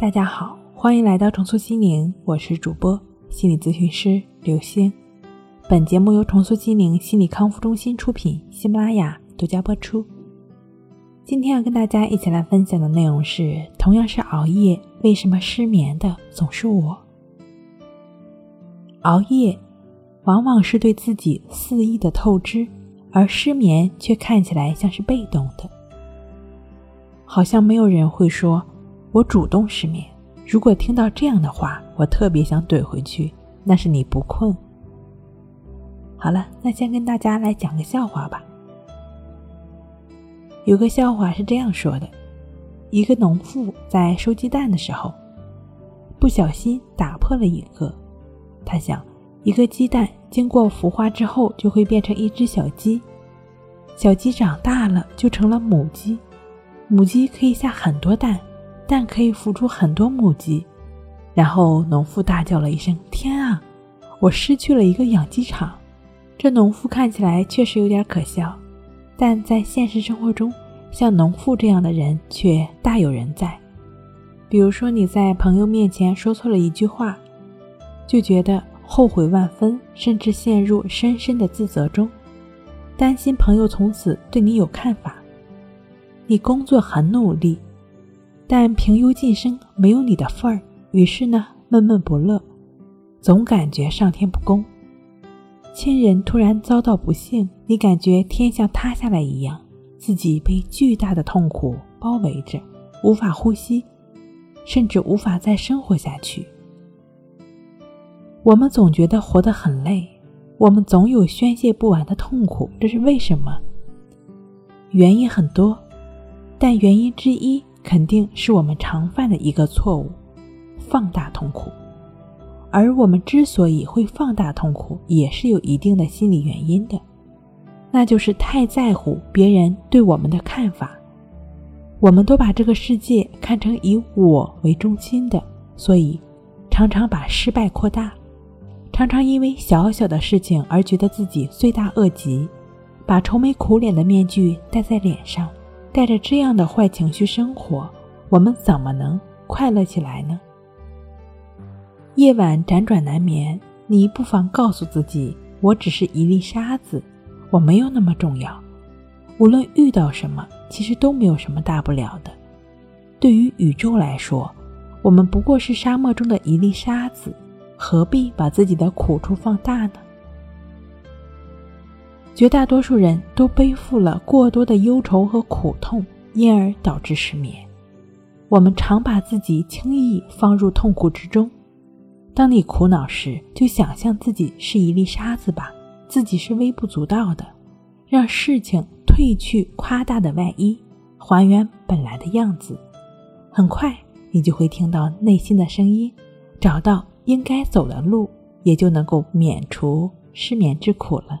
大家好，欢迎来到重塑心灵，我是主播心理咨询师刘星。本节目由重塑心灵心理康复中心出品，喜马拉雅独家播出。今天要跟大家一起来分享的内容是：同样是熬夜，为什么失眠的总是我？熬夜往往是对自己肆意的透支，而失眠却看起来像是被动的，好像没有人会说。我主动失眠。如果听到这样的话，我特别想怼回去。那是你不困。好了，那先跟大家来讲个笑话吧。有个笑话是这样说的：一个农妇在收鸡蛋的时候，不小心打破了一个。他想，一个鸡蛋经过孵化之后，就会变成一只小鸡。小鸡长大了，就成了母鸡。母鸡可以下很多蛋。但可以孵出很多母鸡，然后农妇大叫了一声：“天啊，我失去了一个养鸡场！”这农妇看起来确实有点可笑，但在现实生活中，像农妇这样的人却大有人在。比如说，你在朋友面前说错了一句话，就觉得后悔万分，甚至陷入深深的自责中，担心朋友从此对你有看法。你工作很努力。但平庸晋升没有你的份儿，于是呢，闷闷不乐，总感觉上天不公。亲人突然遭到不幸，你感觉天像塌下来一样，自己被巨大的痛苦包围着，无法呼吸，甚至无法再生活下去。我们总觉得活得很累，我们总有宣泄不完的痛苦，这是为什么？原因很多，但原因之一。肯定是我们常犯的一个错误，放大痛苦。而我们之所以会放大痛苦，也是有一定的心理原因的，那就是太在乎别人对我们的看法。我们都把这个世界看成以我为中心的，所以常常把失败扩大，常常因为小小的事情而觉得自己罪大恶极，把愁眉苦脸的面具戴在脸上。带着这样的坏情绪生活，我们怎么能快乐起来呢？夜晚辗转难眠，你不妨告诉自己：我只是一粒沙子，我没有那么重要。无论遇到什么，其实都没有什么大不了的。对于宇宙来说，我们不过是沙漠中的一粒沙子，何必把自己的苦处放大呢？绝大多数人都背负了过多的忧愁和苦痛，因而导致失眠。我们常把自己轻易放入痛苦之中。当你苦恼时，就想象自己是一粒沙子吧，自己是微不足道的，让事情褪去夸大的外衣，还原本来的样子。很快，你就会听到内心的声音，找到应该走的路，也就能够免除失眠之苦了。